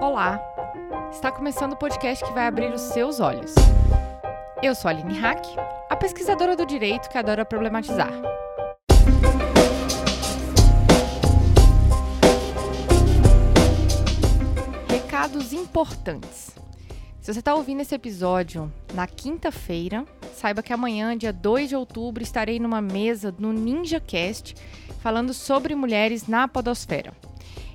Olá! Está começando o podcast que vai abrir os seus olhos. Eu sou a Aline Hack, a pesquisadora do direito que adora problematizar. Recados importantes. Se você está ouvindo esse episódio na quinta-feira, saiba que amanhã, dia 2 de outubro, estarei numa mesa no NinjaCast falando sobre mulheres na podosfera.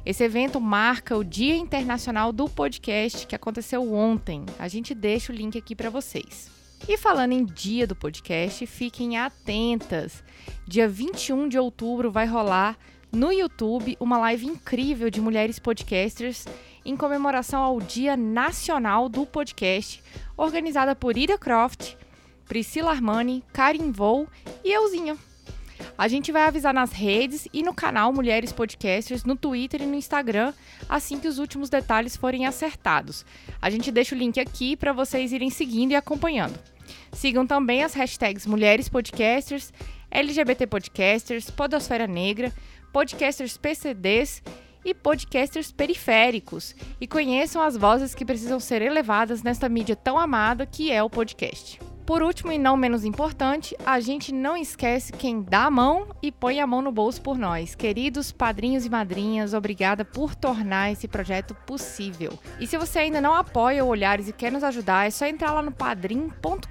Esse evento marca o Dia Internacional do Podcast que aconteceu ontem. A gente deixa o link aqui para vocês. E falando em Dia do Podcast, fiquem atentas. Dia 21 de outubro vai rolar no YouTube uma live incrível de mulheres podcasters em comemoração ao Dia Nacional do Podcast, organizada por Ida Croft, Priscila Armani, Karin Vou e euzinha. A gente vai avisar nas redes e no canal Mulheres Podcasters, no Twitter e no Instagram, assim que os últimos detalhes forem acertados. A gente deixa o link aqui para vocês irem seguindo e acompanhando. Sigam também as hashtags Mulheres Podcasters, LGBT Podcasters, Podosfera Negra, Podcasters PCDs e podcasters periféricos e conheçam as vozes que precisam ser elevadas nesta mídia tão amada que é o podcast. Por último e não menos importante, a gente não esquece quem dá a mão e põe a mão no bolso por nós. Queridos padrinhos e madrinhas, obrigada por tornar esse projeto possível. E se você ainda não apoia o Olhares e quer nos ajudar, é só entrar lá no padrim.com.br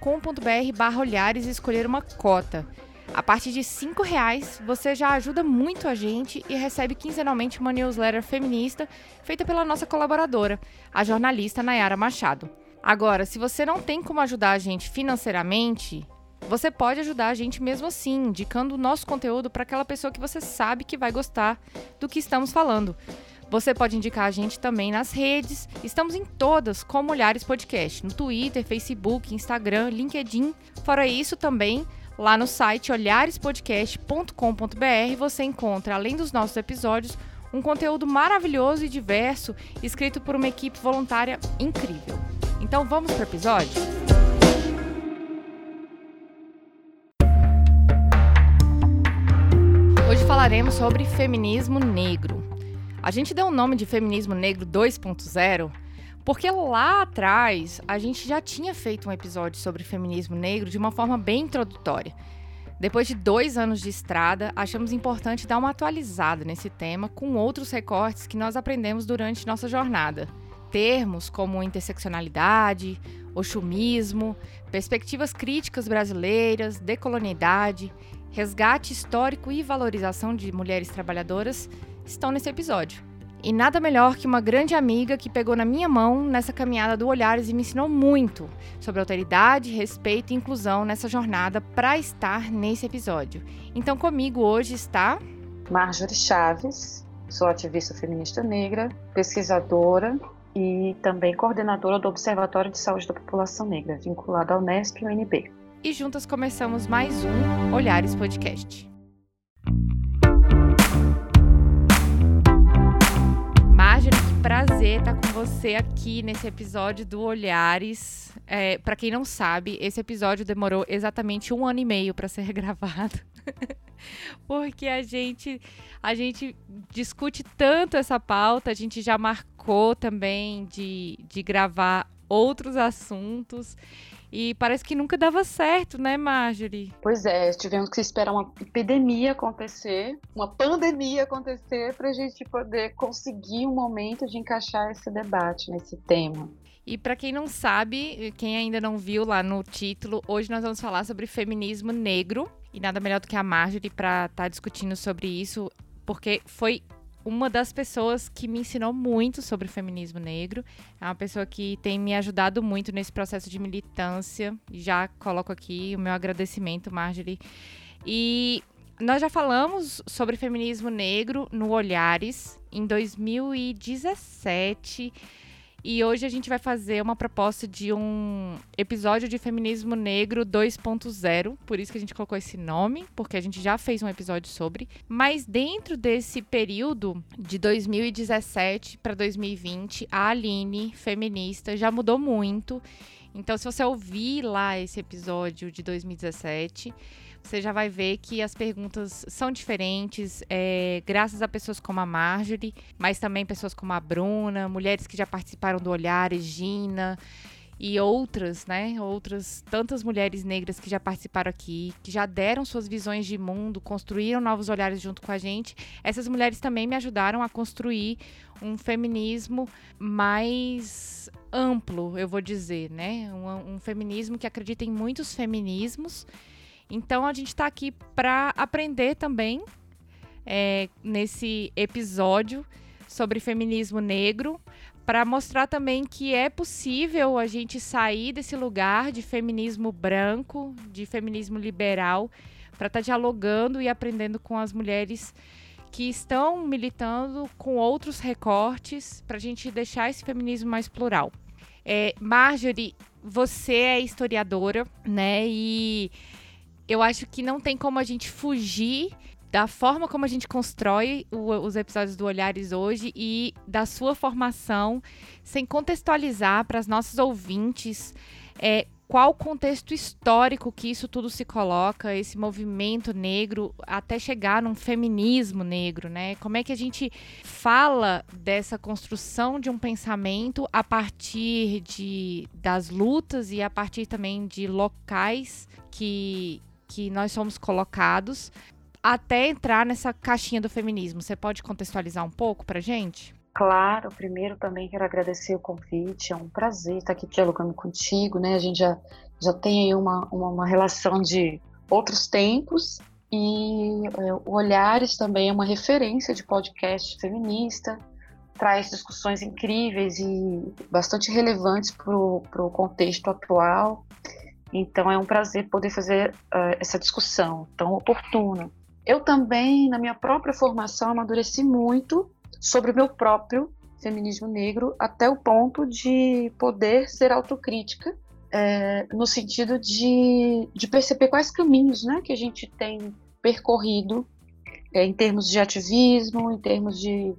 barra Olhares e escolher uma cota. A partir de R$ reais, você já ajuda muito a gente e recebe quinzenalmente uma newsletter feminista feita pela nossa colaboradora, a jornalista Nayara Machado. Agora, se você não tem como ajudar a gente financeiramente, você pode ajudar a gente mesmo assim, indicando o nosso conteúdo para aquela pessoa que você sabe que vai gostar do que estamos falando. Você pode indicar a gente também nas redes. Estamos em todas como Olhares Podcast, no Twitter, Facebook, Instagram, LinkedIn. Fora isso, também lá no site olharespodcast.com.br você encontra, além dos nossos episódios, um conteúdo maravilhoso e diverso, escrito por uma equipe voluntária incrível. Então vamos para o episódio? Hoje falaremos sobre feminismo negro. A gente deu o nome de feminismo negro 2.0 porque lá atrás a gente já tinha feito um episódio sobre feminismo negro de uma forma bem introdutória. Depois de dois anos de estrada, achamos importante dar uma atualizada nesse tema com outros recortes que nós aprendemos durante nossa jornada termos como interseccionalidade, oxumismo, perspectivas críticas brasileiras, decolonialidade, resgate histórico e valorização de mulheres trabalhadoras estão nesse episódio. E nada melhor que uma grande amiga que pegou na minha mão nessa caminhada do Olhares e me ensinou muito sobre alteridade, respeito e inclusão nessa jornada para estar nesse episódio. Então comigo hoje está Marjorie Chaves, sou ativista feminista negra, pesquisadora e também coordenadora do Observatório de Saúde da População Negra, vinculada ao Nesp e UNB. E juntas começamos mais um Olhares Podcast. Marjorie, que prazer estar com você aqui nesse episódio do Olhares. É, para quem não sabe, esse episódio demorou exatamente um ano e meio para ser gravado. porque a gente a gente discute tanto essa pauta, a gente já marcou também de, de gravar outros assuntos. E parece que nunca dava certo, né, Marjorie? Pois é, tivemos que esperar uma epidemia acontecer, uma pandemia acontecer, para a gente poder conseguir um momento de encaixar esse debate nesse tema. E para quem não sabe, quem ainda não viu lá no título, hoje nós vamos falar sobre feminismo negro. E nada melhor do que a Marjorie para estar tá discutindo sobre isso, porque foi uma das pessoas que me ensinou muito sobre feminismo negro. É uma pessoa que tem me ajudado muito nesse processo de militância. Já coloco aqui o meu agradecimento, Marjorie. E nós já falamos sobre feminismo negro no Olhares em 2017. E hoje a gente vai fazer uma proposta de um episódio de feminismo negro 2.0, por isso que a gente colocou esse nome, porque a gente já fez um episódio sobre. Mas dentro desse período de 2017 para 2020, a Aline, feminista, já mudou muito. Então, se você ouvir lá esse episódio de 2017, você já vai ver que as perguntas são diferentes, é, graças a pessoas como a Marjorie, mas também pessoas como a Bruna, mulheres que já participaram do Olhar, Gina e outras, né? Outras tantas mulheres negras que já participaram aqui, que já deram suas visões de mundo, construíram novos olhares junto com a gente. Essas mulheres também me ajudaram a construir um feminismo mais amplo, eu vou dizer, né? Um, um feminismo que acredita em muitos feminismos. Então a gente está aqui para aprender também é, nesse episódio sobre feminismo negro, para mostrar também que é possível a gente sair desse lugar de feminismo branco, de feminismo liberal, para estar tá dialogando e aprendendo com as mulheres que estão militando com outros recortes para a gente deixar esse feminismo mais plural. É, Marjorie, você é historiadora, né? E eu acho que não tem como a gente fugir da forma como a gente constrói o, os episódios do Olhares hoje e da sua formação, sem contextualizar para as nossas ouvintes é, qual contexto histórico que isso tudo se coloca, esse movimento negro, até chegar num feminismo negro, né? Como é que a gente fala dessa construção de um pensamento a partir de, das lutas e a partir também de locais que, que nós somos colocados até entrar nessa caixinha do feminismo. Você pode contextualizar um pouco para gente? Claro, primeiro também quero agradecer o convite, é um prazer estar aqui dialogando contigo, né? A gente já, já tem aí uma, uma, uma relação de outros tempos e é, o Olhares também é uma referência de podcast feminista, traz discussões incríveis e bastante relevantes para o contexto atual. Então é um prazer poder fazer uh, essa discussão tão oportuna. Eu também, na minha própria formação, amadureci muito sobre o meu próprio feminismo negro, até o ponto de poder ser autocrítica, é, no sentido de, de perceber quais caminhos né, que a gente tem percorrido é, em termos de ativismo, em termos de,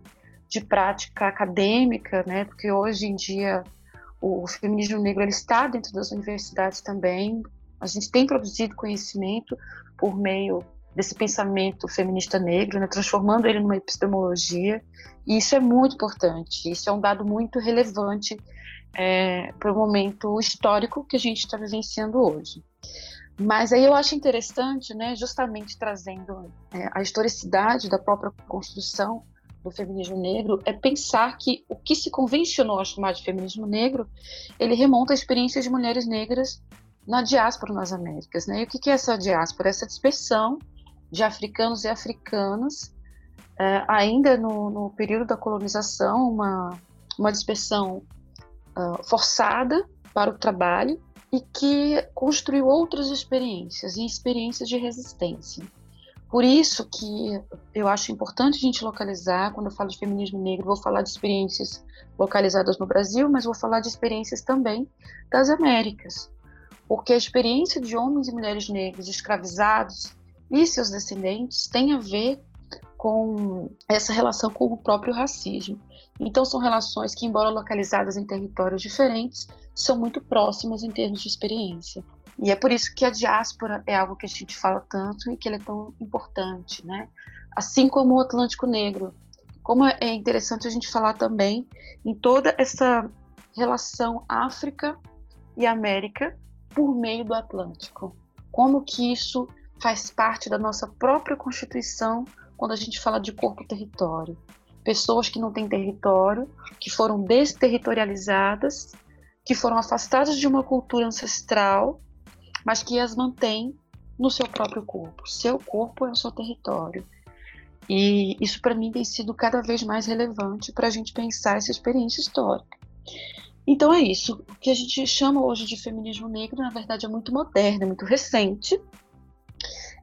de prática acadêmica, né, porque hoje em dia o feminismo negro ele está dentro das universidades também. A gente tem produzido conhecimento por meio desse pensamento feminista negro, né, transformando ele numa epistemologia, e isso é muito importante, isso é um dado muito relevante é, para o momento histórico que a gente está vivenciando hoje. Mas aí eu acho interessante, né, justamente trazendo é, a historicidade da própria construção do feminismo negro, é pensar que o que se convencionou a chamar de feminismo negro, ele remonta a experiências de mulheres negras na diáspora nas Américas. Né? E o que é essa diáspora? Essa dispersão de africanos e africanas, é, ainda no, no, período da colonização, uma, uma dispersão uh, forçada para o trabalho e que construiu outras experiências e experiências de resistência. Por isso que eu acho importante a gente localizar, quando eu falo de feminismo negro, vou falar de experiências localizadas no Brasil, mas vou falar de experiências também das Américas. Porque a experiência de homens e mulheres negros escravizados e seus descendentes tem a ver com essa relação com o próprio racismo. Então, são relações que, embora localizadas em territórios diferentes, são muito próximas em termos de experiência. E é por isso que a diáspora é algo que a gente fala tanto e que ele é tão importante, né? Assim como o Atlântico Negro. Como é interessante a gente falar também em toda essa relação África e América por meio do Atlântico. Como que isso faz parte da nossa própria Constituição quando a gente fala de corpo-território. Pessoas que não têm território, que foram desterritorializadas, que foram afastadas de uma cultura ancestral, mas que as mantém no seu próprio corpo. Seu corpo é o seu território. E isso para mim tem sido cada vez mais relevante para a gente pensar essa experiência histórica. Então é isso. O que a gente chama hoje de feminismo negro, na verdade, é muito moderno, é muito recente,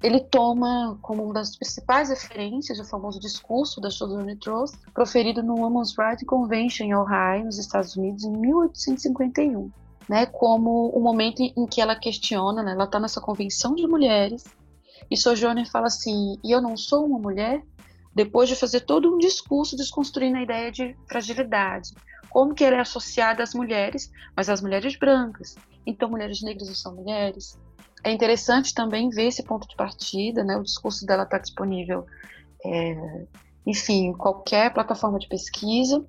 ele toma como uma das principais referências o famoso discurso da Sojourner Truth, proferido no Women's Rights Convention em Ohio, nos Estados Unidos, em 1851, né, como o momento em que ela questiona, né, ela está nessa convenção de mulheres, e Sojourner fala assim, e eu não sou uma mulher? Depois de fazer todo um discurso desconstruindo a ideia de fragilidade, como que ela é associada às mulheres, mas às mulheres brancas. Então, mulheres negras não são mulheres, é interessante também ver esse ponto de partida, né? O discurso dela está disponível, é, enfim, qualquer plataforma de pesquisa.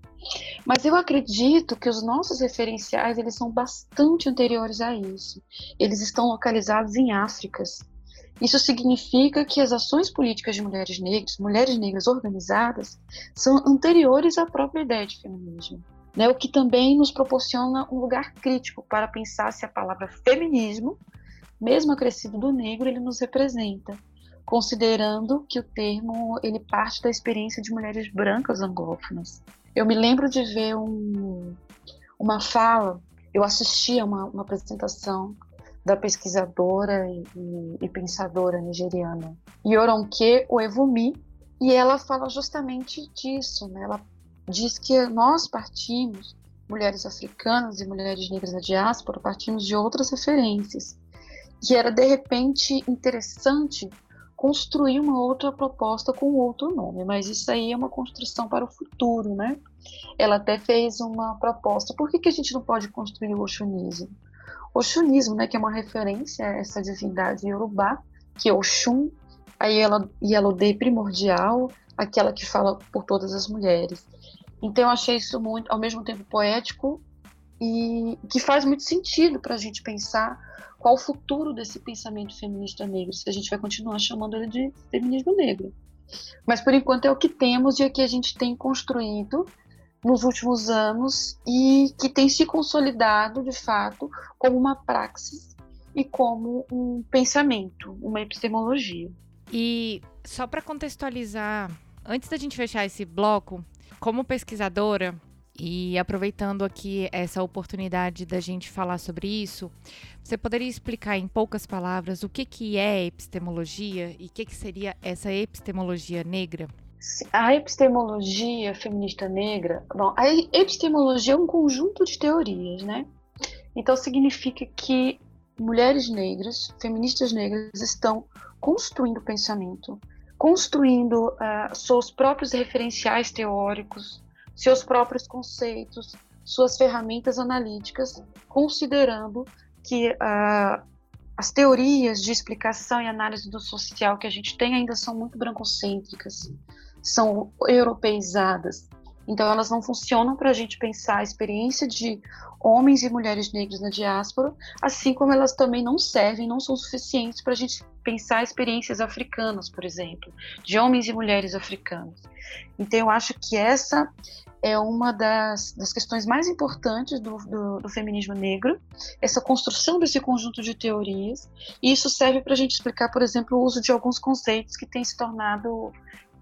Mas eu acredito que os nossos referenciais eles são bastante anteriores a isso. Eles estão localizados em Áfricas. Isso significa que as ações políticas de mulheres negras, mulheres negras organizadas, são anteriores à própria ideia de feminismo. Né, o que também nos proporciona um lugar crítico para pensar se a palavra feminismo mesmo acrescido do negro, ele nos representa, considerando que o termo ele parte da experiência de mulheres brancas anglófonas. Eu me lembro de ver um, uma fala, eu assisti a uma, uma apresentação da pesquisadora e, e, e, pensadora nigeriana Yoronke Oevumi, e ela fala justamente disso, né? Ela diz que nós partimos, mulheres africanas e mulheres negras da diáspora, partimos de outras referências que era de repente interessante construir uma outra proposta com outro nome, mas isso aí é uma construção para o futuro, né? Ela até fez uma proposta. Por que, que a gente não pode construir o Oxunismo? Oxunismo, né, que é uma referência a essa divindade iorubá, que é Oxum, aí ela Yalodê primordial, aquela que fala por todas as mulheres. Então eu achei isso muito, ao mesmo tempo poético e que faz muito sentido para a gente pensar qual o futuro desse pensamento feminista negro, se a gente vai continuar chamando ele de feminismo negro. Mas por enquanto é o que temos e é o que a gente tem construído nos últimos anos e que tem se consolidado de fato como uma praxis e como um pensamento, uma epistemologia. E só para contextualizar, antes da gente fechar esse bloco, como pesquisadora, e aproveitando aqui essa oportunidade da gente falar sobre isso, você poderia explicar em poucas palavras o que, que é epistemologia e o que, que seria essa epistemologia negra? A epistemologia feminista negra, bom, a epistemologia é um conjunto de teorias, né? Então significa que mulheres negras, feministas negras, estão construindo pensamento, construindo uh, seus próprios referenciais teóricos, seus próprios conceitos, suas ferramentas analíticas, considerando que uh, as teorias de explicação e análise do social que a gente tem ainda são muito brancocêntricas, são europeizadas. Então, elas não funcionam para a gente pensar a experiência de homens e mulheres negras na diáspora, assim como elas também não servem, não são suficientes para a gente pensar experiências africanas, por exemplo, de homens e mulheres africanos. Então, eu acho que essa é uma das, das questões mais importantes do, do, do, feminismo negro, essa construção desse conjunto de teorias, e isso serve para a gente explicar, por exemplo, o uso de alguns conceitos que têm se tornado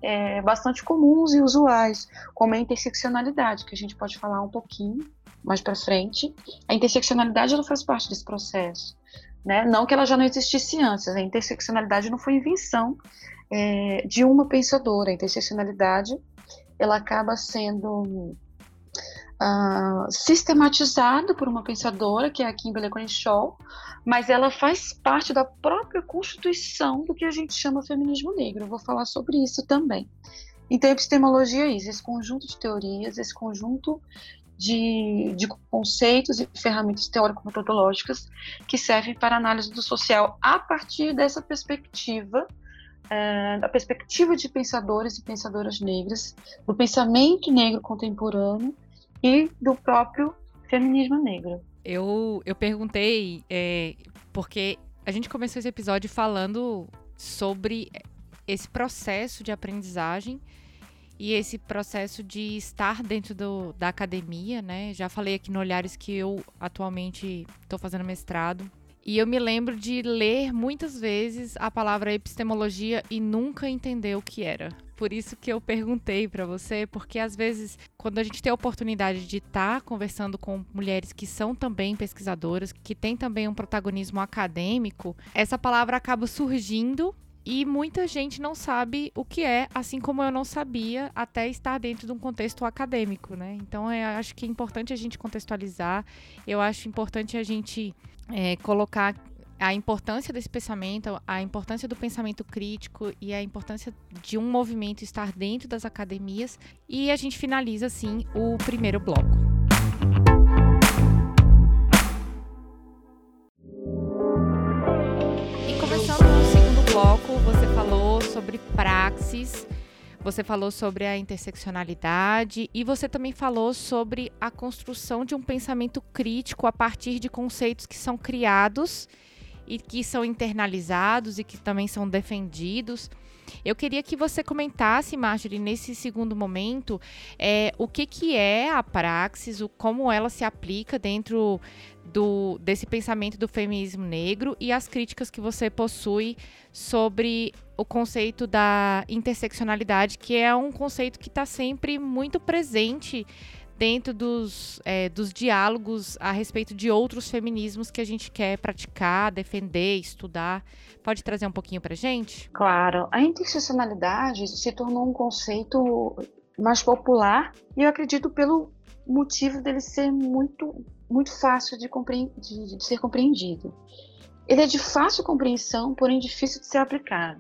é, bastante comuns e usuais, como a interseccionalidade, que a gente pode falar um pouquinho mais para frente. A interseccionalidade ela faz parte desse processo. Né? Não que ela já não existisse antes, a interseccionalidade não foi invenção é, de uma pensadora. A interseccionalidade ela acaba sendo uh, sistematizada por uma pensadora, que é a Kimberly Crenshaw, mas ela faz parte da própria constituição do que a gente chama feminismo negro. Eu vou falar sobre isso também. Então, epistemologia é isso, esse conjunto de teorias, esse conjunto de, de conceitos e ferramentas teórico-metodológicas que servem para análise do social a partir dessa perspectiva é, da perspectiva de pensadores e pensadoras negras, do pensamento negro contemporâneo e do próprio feminismo negro. Eu, eu perguntei, é, porque a gente começou esse episódio falando sobre esse processo de aprendizagem e esse processo de estar dentro do, da academia, né? Já falei aqui no Olhares que eu atualmente estou fazendo mestrado e eu me lembro de ler muitas vezes a palavra epistemologia e nunca entender o que era. Por isso que eu perguntei para você, porque às vezes, quando a gente tem a oportunidade de estar tá conversando com mulheres que são também pesquisadoras, que têm também um protagonismo acadêmico, essa palavra acaba surgindo e muita gente não sabe o que é, assim como eu não sabia até estar dentro de um contexto acadêmico, né? Então, eu acho que é importante a gente contextualizar, eu acho importante a gente é, colocar a importância desse pensamento, a importância do pensamento crítico e a importância de um movimento estar dentro das academias. E a gente finaliza, assim, o primeiro bloco. Você falou sobre a interseccionalidade e você também falou sobre a construção de um pensamento crítico a partir de conceitos que são criados e que são internalizados e que também são defendidos. Eu queria que você comentasse, Marjorie, nesse segundo momento, é, o que, que é a praxis, o, como ela se aplica dentro do, desse pensamento do feminismo negro e as críticas que você possui sobre o conceito da interseccionalidade, que é um conceito que está sempre muito presente dentro dos, é, dos diálogos a respeito de outros feminismos que a gente quer praticar, defender, estudar. Pode trazer um pouquinho para gente? Claro. A interseccionalidade se tornou um conceito mais popular e eu acredito pelo motivo dele ser muito, muito fácil de, de, de ser compreendido. Ele é de fácil compreensão, porém difícil de ser aplicado.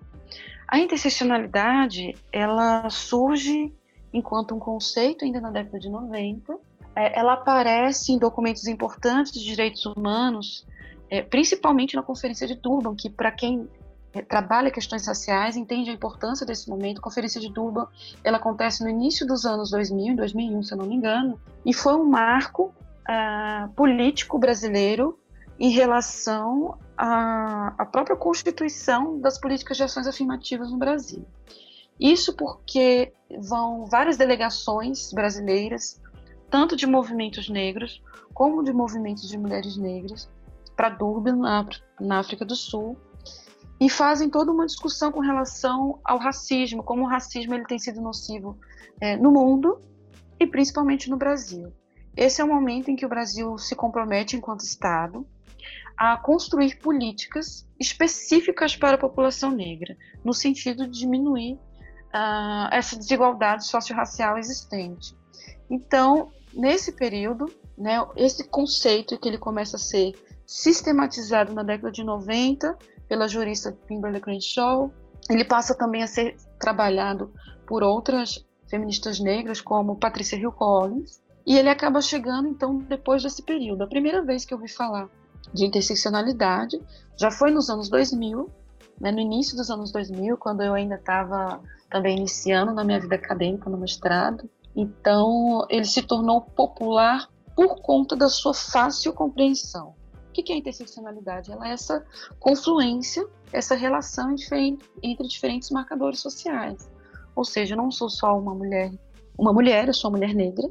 A interseccionalidade, ela surge enquanto um conceito ainda na década de 90. É, ela aparece em documentos importantes de direitos humanos, é, principalmente na Conferência de Durban, que para quem é, trabalha questões raciais entende a importância desse momento. A Conferência de Durban ela acontece no início dos anos 2000, em 2001, se eu não me engano, e foi um marco uh, político brasileiro em relação à, à própria constituição das políticas de ações afirmativas no Brasil. Isso porque vão várias delegações brasileiras, tanto de movimentos negros como de movimentos de mulheres negras, para Durban, na, na África do Sul, e fazem toda uma discussão com relação ao racismo, como o racismo ele tem sido nocivo é, no mundo e principalmente no Brasil. Esse é o momento em que o Brasil se compromete, enquanto Estado, a construir políticas específicas para a população negra, no sentido de diminuir uh, essa desigualdade socio-racial existente. Então, nesse período, né, esse conceito que ele começa a ser sistematizado na década de 90 pela jurista Kimberly Crenshaw, ele passa também a ser trabalhado por outras feministas negras, como Patricia Hill Collins, e ele acaba chegando, então, depois desse período. A primeira vez que eu ouvi falar de interseccionalidade já foi nos anos 2000, né, no início dos anos 2000, quando eu ainda estava também iniciando na minha vida acadêmica no mestrado. Então, ele se tornou popular por conta da sua fácil compreensão. O que é interseccionalidade? Ela é essa confluência, essa relação entre diferentes marcadores sociais. Ou seja, eu não sou só uma mulher, uma mulher, eu sou uma mulher negra,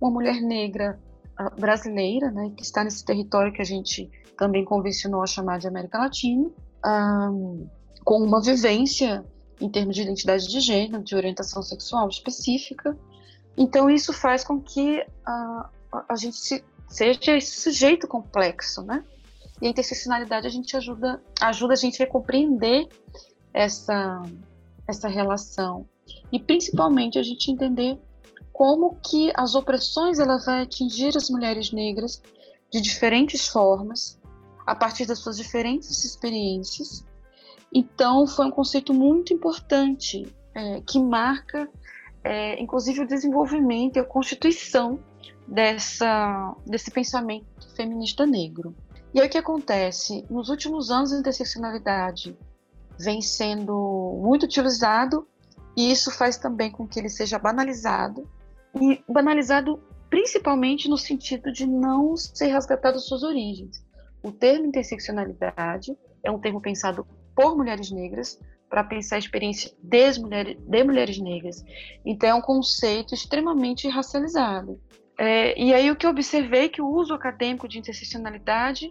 uma mulher negra uh, brasileira, né, que está nesse território que a gente também convencionou a chamar de América Latina, um, com uma vivência em termos de identidade de gênero, de orientação sexual específica. Então, isso faz com que a, a gente se, seja esse sujeito complexo, né? E a interseccionalidade a gente ajuda, ajuda a gente a compreender essa, essa relação e principalmente a gente entender como que as opressões ela vai atingir as mulheres negras de diferentes formas a partir das suas diferentes experiências então, foi um conceito muito importante é, que marca, é, inclusive, o desenvolvimento e a constituição dessa, desse pensamento feminista negro. E aí o que acontece? Nos últimos anos, a interseccionalidade vem sendo muito utilizado e isso faz também com que ele seja banalizado e banalizado principalmente no sentido de não ser resgatado suas origens. O termo interseccionalidade é um termo pensado por mulheres negras para pensar a experiência de mulheres, de mulheres negras. Então, é um conceito extremamente racializado. É, e aí, o que eu observei é que o uso acadêmico de interseccionalidade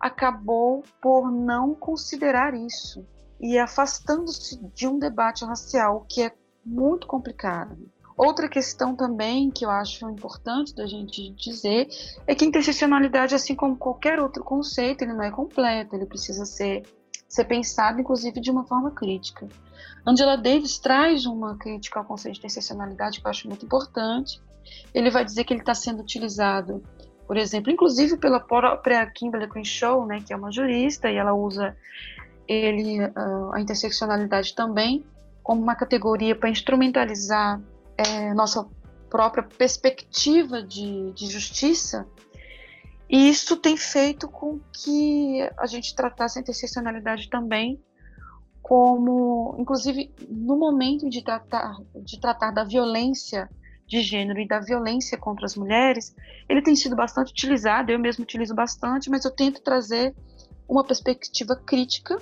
acabou por não considerar isso e afastando-se de um debate racial que é muito complicado. Outra questão também que eu acho importante da gente dizer é que interseccionalidade, assim como qualquer outro conceito, ele não é completo, ele precisa ser ser pensado, inclusive, de uma forma crítica. Angela Davis traz uma crítica ao conceito de interseccionalidade que eu acho muito importante. Ele vai dizer que ele está sendo utilizado, por exemplo, inclusive pela própria Kimberly Crenshaw, né, que é uma jurista, e ela usa ele, uh, a interseccionalidade também como uma categoria para instrumentalizar é, nossa própria perspectiva de, de justiça. E isso tem feito com que a gente tratasse a interseccionalidade também como, inclusive, no momento de tratar, de tratar da violência de gênero e da violência contra as mulheres, ele tem sido bastante utilizado, eu mesmo utilizo bastante, mas eu tento trazer uma perspectiva crítica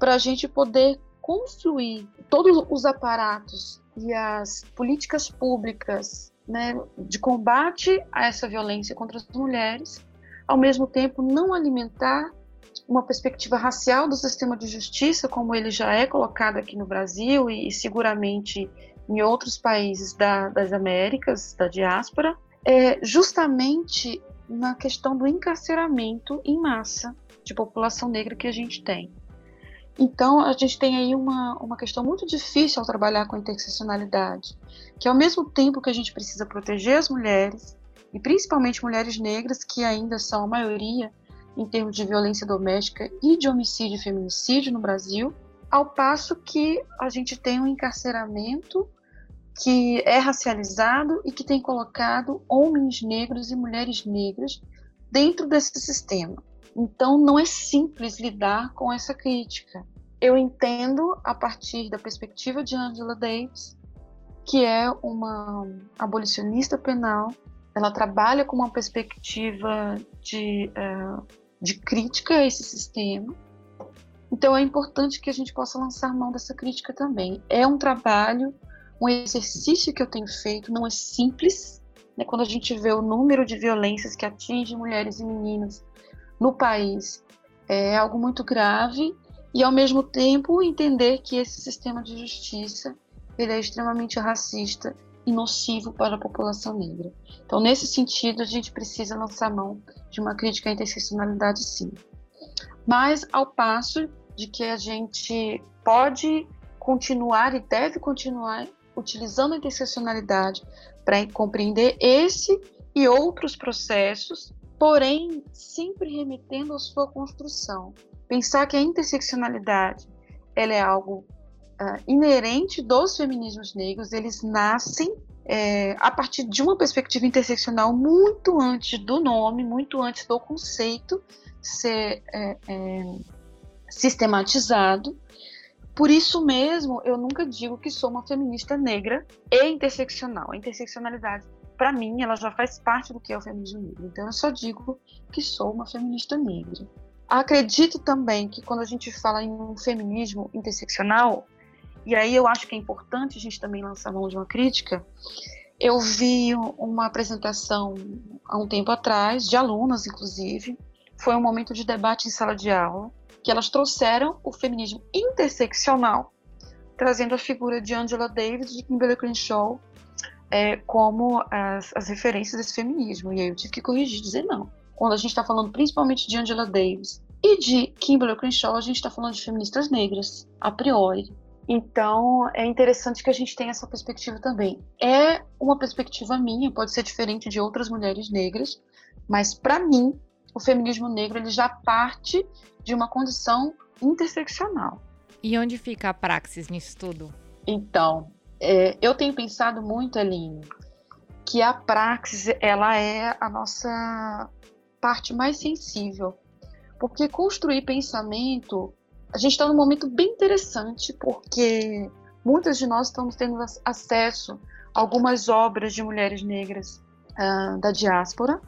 para a gente poder confluir todos os aparatos e as políticas públicas né, de combate a essa violência contra as mulheres, ao mesmo tempo não alimentar uma perspectiva racial do sistema de justiça, como ele já é colocado aqui no Brasil e, e seguramente em outros países da, das Américas, da diáspora, é justamente na questão do encarceramento em massa de população negra que a gente tem. Então, a gente tem aí uma, uma questão muito difícil ao trabalhar com a interseccionalidade, que ao mesmo tempo que a gente precisa proteger as mulheres, e principalmente mulheres negras, que ainda são a maioria em termos de violência doméstica e de homicídio e feminicídio no Brasil, ao passo que a gente tem um encarceramento que é racializado e que tem colocado homens negros e mulheres negras dentro desse sistema. Então, não é simples lidar com essa crítica. Eu entendo, a partir da perspectiva de Angela Davis, que é uma abolicionista penal, ela trabalha com uma perspectiva de, uh, de crítica a esse sistema. Então, é importante que a gente possa lançar mão dessa crítica também. É um trabalho um exercício que eu tenho feito não é simples. Né? Quando a gente vê o número de violências que atinge mulheres e meninas no país, é algo muito grave. E, ao mesmo tempo, entender que esse sistema de justiça ele é extremamente racista e nocivo para a população negra. Então, nesse sentido, a gente precisa lançar mão de uma crítica à interseccionalidade, sim. Mas, ao passo de que a gente pode continuar e deve continuar utilizando a interseccionalidade para compreender esse e outros processos, porém sempre remetendo à sua construção. Pensar que a interseccionalidade ela é algo uh, inerente dos feminismos negros, eles nascem é, a partir de uma perspectiva interseccional muito antes do nome, muito antes do conceito ser é, é, sistematizado por isso mesmo, eu nunca digo que sou uma feminista negra e interseccional. A interseccionalidade, para mim, ela já faz parte do que é o feminismo negro. Então, eu só digo que sou uma feminista negra. Acredito também que quando a gente fala em um feminismo interseccional, e aí eu acho que é importante a gente também lançar mão de uma crítica, eu vi uma apresentação há um tempo atrás, de alunas, inclusive, foi um momento de debate em sala de aula, que elas trouxeram o feminismo interseccional, trazendo a figura de Angela Davis de Kimberly Crenshaw é, como as, as, referências desse feminismo. E aí eu tive que corrigir, dizer não. Quando a gente está falando principalmente de Angela Davis e de Kimberly Crenshaw, a gente está falando de feministas negras, a priori. Então, é interessante que a gente tenha essa perspectiva também. É uma perspectiva minha, pode ser diferente de outras mulheres negras, mas para mim, o feminismo negro ele já parte de uma condição interseccional. E onde fica a praxis nisso tudo? Então, é, eu tenho pensado muito, Aline, que a praxis ela é a nossa parte mais sensível, porque construir pensamento, a gente está num momento bem interessante, porque muitas de nós estamos tendo acesso a algumas obras de mulheres negras uh, da diáspora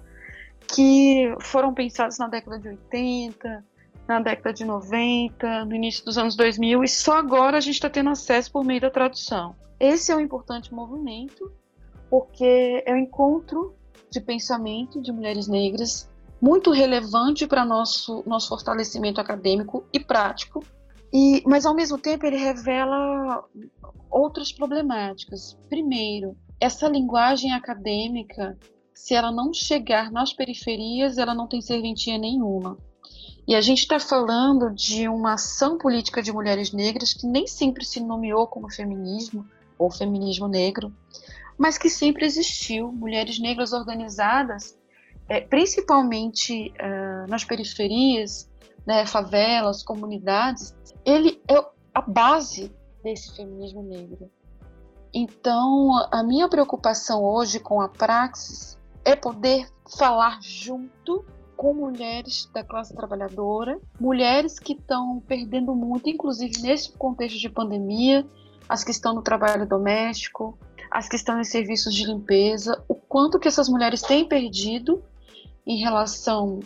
que foram pensadas na década de 80, na década de 90, no início dos anos 2000, e só agora a gente está tendo acesso por meio da tradução. Esse é um importante movimento, porque é um encontro de pensamento de mulheres negras muito relevante para nosso nosso fortalecimento acadêmico e prático. E, mas ao mesmo tempo ele revela outras problemáticas. Primeiro, essa linguagem acadêmica, se ela não chegar nas periferias, ela não tem serventia nenhuma. E a gente está falando de uma ação política de mulheres negras que nem sempre se nomeou como feminismo ou feminismo negro, mas que sempre existiu. Mulheres negras organizadas, é, principalmente uh, nas periferias, né, favelas, comunidades, ele é a base desse feminismo negro. Então, a minha preocupação hoje com a praxis é poder falar junto com mulheres da classe trabalhadora, mulheres que estão perdendo muito, inclusive nesse contexto de pandemia, as que estão no trabalho doméstico, as que estão em serviços de limpeza, o quanto que essas mulheres têm perdido em relação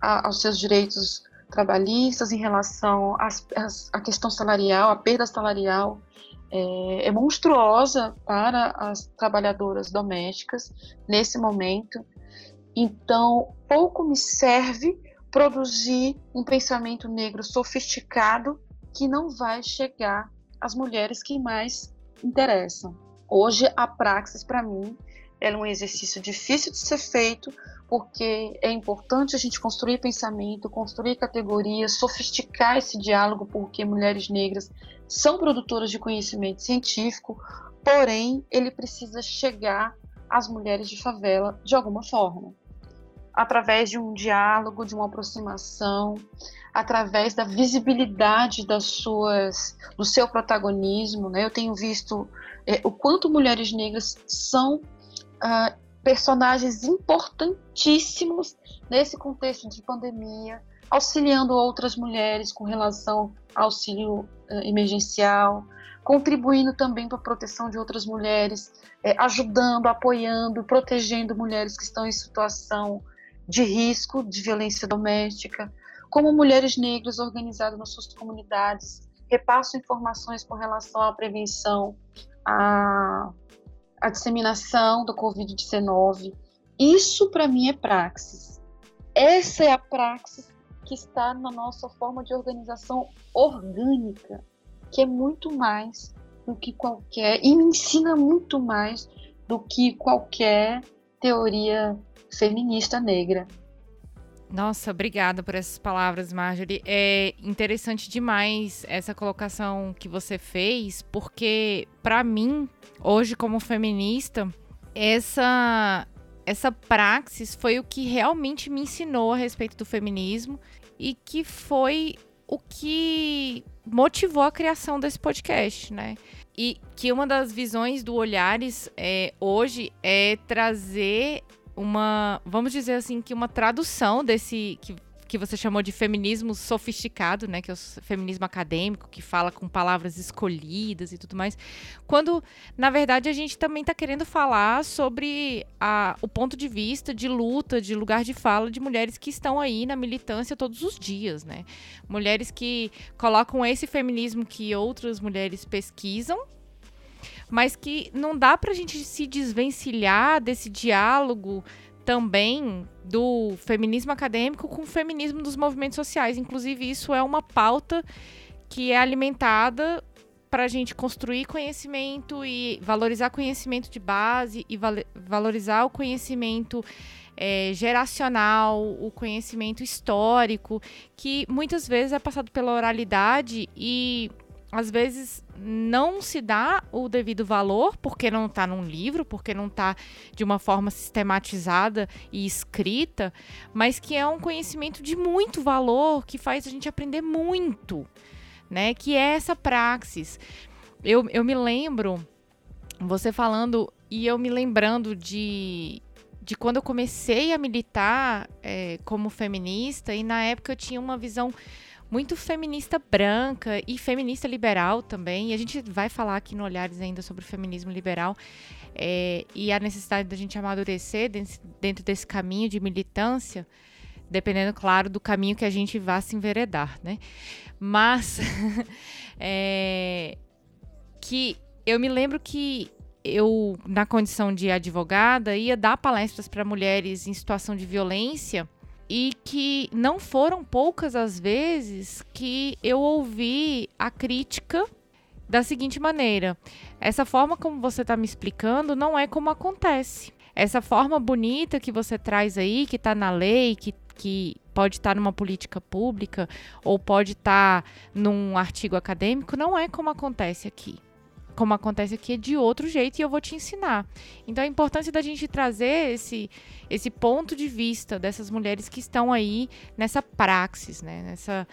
a, aos seus direitos trabalhistas, em relação à questão salarial, a perda salarial, é, é, monstruosa para as trabalhadoras domésticas nesse momento. Então, pouco me serve produzir um pensamento negro sofisticado que não vai chegar às mulheres que mais interessam. Hoje, a praxis, para mim, é um exercício difícil de ser feito, porque é importante a gente construir pensamento, construir categorias, sofisticar esse diálogo, porque mulheres negras são produtoras de conhecimento científico, porém ele precisa chegar às mulheres de favela de alguma forma. Através de um diálogo, de uma aproximação, através da visibilidade das suas, do seu protagonismo. Né? Eu tenho visto é, o quanto mulheres negras são uh, personagens importantíssimos nesse contexto de pandemia, auxiliando outras mulheres com relação ao auxílio uh, emergencial, contribuindo também para a proteção de outras mulheres, é, ajudando, apoiando, protegendo mulheres que estão em situação de risco de violência doméstica, como mulheres negras organizadas nas suas comunidades, repassam informações com relação à prevenção, à a disseminação do Covid-19. Isso, para mim, é praxis. Essa é a praxis que está na nossa forma de organização orgânica, que é muito mais do que qualquer, e me ensina muito mais do que qualquer teoria feminista negra. Nossa, obrigada por essas palavras, Marjorie. É interessante demais essa colocação que você fez, porque para mim, hoje como feminista, essa essa praxis foi o que realmente me ensinou a respeito do feminismo e que foi o que motivou a criação desse podcast, né? E que uma das visões do Olhares é, hoje é trazer uma, vamos dizer assim, que uma tradução desse que, que você chamou de feminismo sofisticado, né, que é o feminismo acadêmico, que fala com palavras escolhidas e tudo mais, quando na verdade a gente também está querendo falar sobre a, o ponto de vista de luta, de lugar de fala de mulheres que estão aí na militância todos os dias, né? Mulheres que colocam esse feminismo que outras mulheres pesquisam mas que não dá para a gente se desvencilhar desse diálogo também do feminismo acadêmico com o feminismo dos movimentos sociais. Inclusive, isso é uma pauta que é alimentada para a gente construir conhecimento e valorizar conhecimento de base e val valorizar o conhecimento é, geracional, o conhecimento histórico, que muitas vezes é passado pela oralidade e às vezes não se dá o devido valor porque não está num livro, porque não está de uma forma sistematizada e escrita, mas que é um conhecimento de muito valor que faz a gente aprender muito, né? Que é essa praxis. Eu, eu me lembro, você falando, e eu me lembrando de, de quando eu comecei a militar é, como feminista, e na época eu tinha uma visão muito feminista branca e feminista liberal também. E a gente vai falar aqui no Olhares ainda sobre o feminismo liberal é, e a necessidade da gente amadurecer dentro, desse caminho de militância, dependendo, claro, do caminho que a gente vá se enveredar, né? Mas é, que eu me lembro que eu, na condição de advogada, ia dar palestras para mulheres em situação de violência e que não foram poucas as vezes que eu ouvi a crítica da seguinte maneira: essa forma como você está me explicando não é como acontece. Essa forma bonita que você traz aí, que está na lei, que, que pode estar tá numa política pública ou pode estar tá num artigo acadêmico, não é como acontece aqui. Como acontece aqui, é de outro jeito e eu vou te ensinar. Então a importância da gente trazer esse, esse ponto de vista dessas mulheres que estão aí nessa praxis, né? Nessa,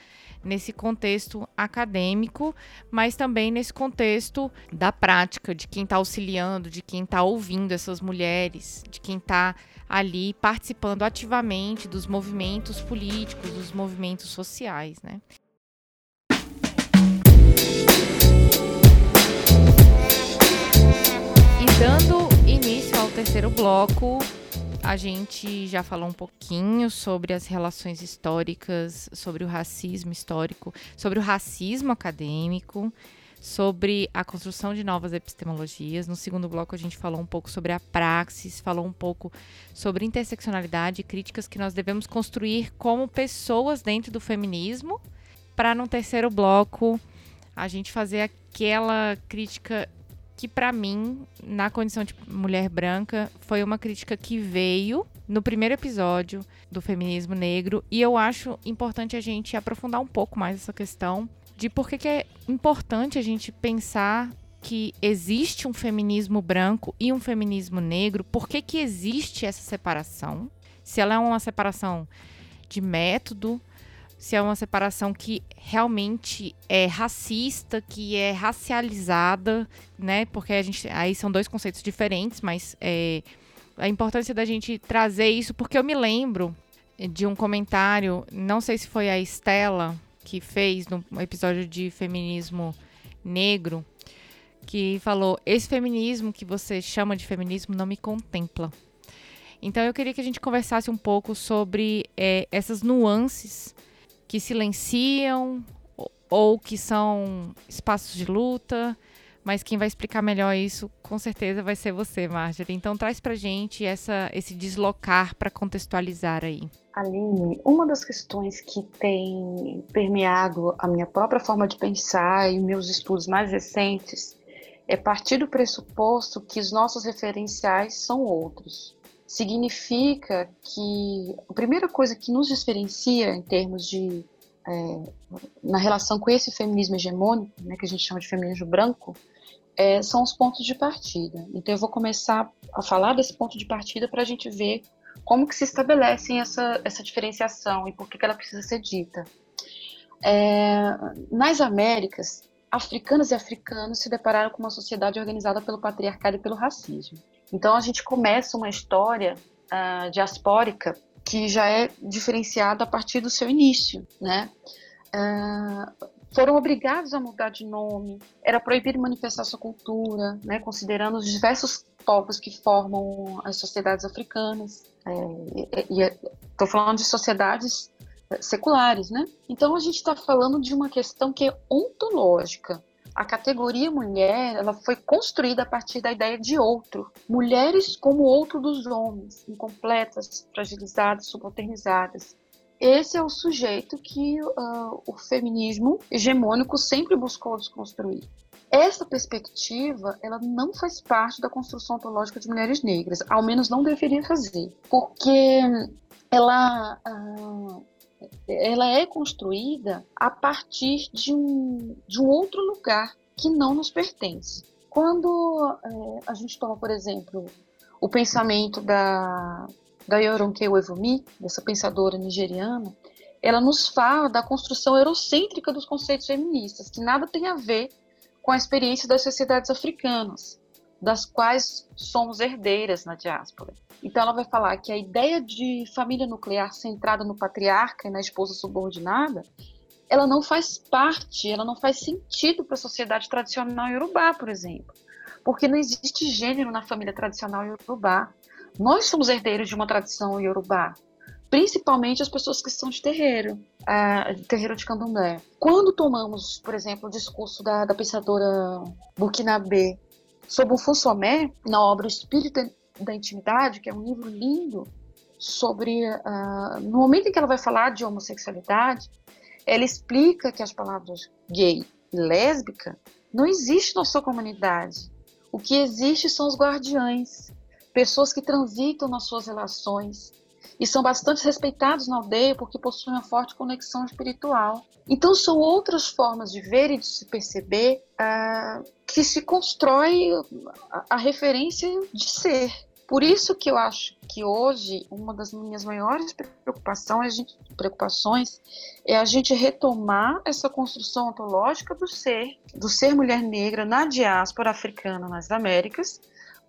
nesse contexto acadêmico, mas também nesse contexto da prática, de quem está auxiliando, de quem está ouvindo essas mulheres, de quem está ali participando ativamente dos movimentos políticos, dos movimentos sociais, né? Dando início ao terceiro bloco, a gente já falou um pouquinho sobre as relações históricas, sobre o racismo histórico, sobre o racismo acadêmico, sobre a construção de novas epistemologias. No segundo bloco, a gente falou um pouco sobre a praxis, falou um pouco sobre interseccionalidade e críticas que nós devemos construir como pessoas dentro do feminismo. Para no terceiro bloco, a gente fazer aquela crítica que para mim, na condição de mulher branca, foi uma crítica que veio no primeiro episódio do feminismo negro e eu acho importante a gente aprofundar um pouco mais essa questão de por que, que é importante a gente pensar que existe um feminismo branco e um feminismo negro, por que, que existe essa separação? Se ela é uma separação de método, se é uma separação que realmente é racista, que é racializada, né? Porque a gente aí são dois conceitos diferentes, mas é, a importância da gente trazer isso, porque eu me lembro de um comentário, não sei se foi a Estela que fez no episódio de feminismo negro, que falou: esse feminismo que você chama de feminismo não me contempla. Então eu queria que a gente conversasse um pouco sobre é, essas nuances que silenciam ou que são espaços de luta, mas quem vai explicar melhor isso com certeza vai ser você, Marjorie. Então traz pra gente essa, esse deslocar para contextualizar aí. Aline, uma das questões que tem permeado a minha própria forma de pensar e meus estudos mais recentes é partir do pressuposto que os nossos referenciais são outros significa que a primeira coisa que nos diferencia em termos de é, na relação com esse feminismo hegemônico, né, que a gente chama de feminismo branco, é, são os pontos de partida. Então eu vou começar a falar desse ponto de partida para a gente ver como que se estabelece essa, essa diferenciação e por que, que ela precisa ser dita. É, nas Américas, africanas e africanos se depararam com uma sociedade organizada pelo patriarcado e pelo racismo. Então a gente começa uma história uh, diaspórica que já é diferenciada a partir do seu início, né? Uh, foram obrigados a mudar de nome, era proibido manifestar sua cultura, né, considerando os diversos povos que formam as sociedades africanas. É, estou falando de sociedades seculares, né? Então a gente está falando de uma questão que é ontológica, a categoria mulher ela foi construída a partir da ideia de outro. Mulheres como outro dos homens, incompletas, fragilizadas, subalternizadas. Esse é o sujeito que uh, o feminismo hegemônico sempre buscou desconstruir. Essa perspectiva, ela não faz parte da construção ontológica de mulheres negras, ao menos não deveria fazer, porque ela uh, ela é construída a partir de um, de um outro lugar que não nos pertence. Quando é, a gente toma, por exemplo, o pensamento da, da Yoronke Evumi, dessa pensadora nigeriana, ela nos fala da construção eurocêntrica dos conceitos feministas, que nada tem a ver com a experiência das sociedades africanas, das quais somos herdeiras na diáspora. Então ela vai falar que a ideia de família nuclear centrada no patriarca e na esposa subordinada, ela não faz parte, ela não faz sentido para a sociedade tradicional iorubá, por exemplo. Porque não existe gênero na família tradicional iorubá. Nós somos herdeiros de uma tradição iorubá, principalmente as pessoas que são de terreiro, de terreiro de candomblé. Quando tomamos, por exemplo, o discurso da, da pensadora burkinabé sobre o Fonsomé, na obra Espírito da Intimidade, que é um livro lindo sobre. Uh, no momento em que ela vai falar de homossexualidade, ela explica que as palavras gay e lésbica não existem na sua comunidade. O que existe são os guardiães, pessoas que transitam nas suas relações, e são bastante respeitados na aldeia porque possuem uma forte conexão espiritual. Então são outras formas de ver e de se perceber uh, que se constrói a, a referência de ser. Por isso que eu acho que hoje uma das minhas maiores preocupações, a gente, preocupações é a gente retomar essa construção ontológica do ser, do ser mulher negra na diáspora africana nas Américas,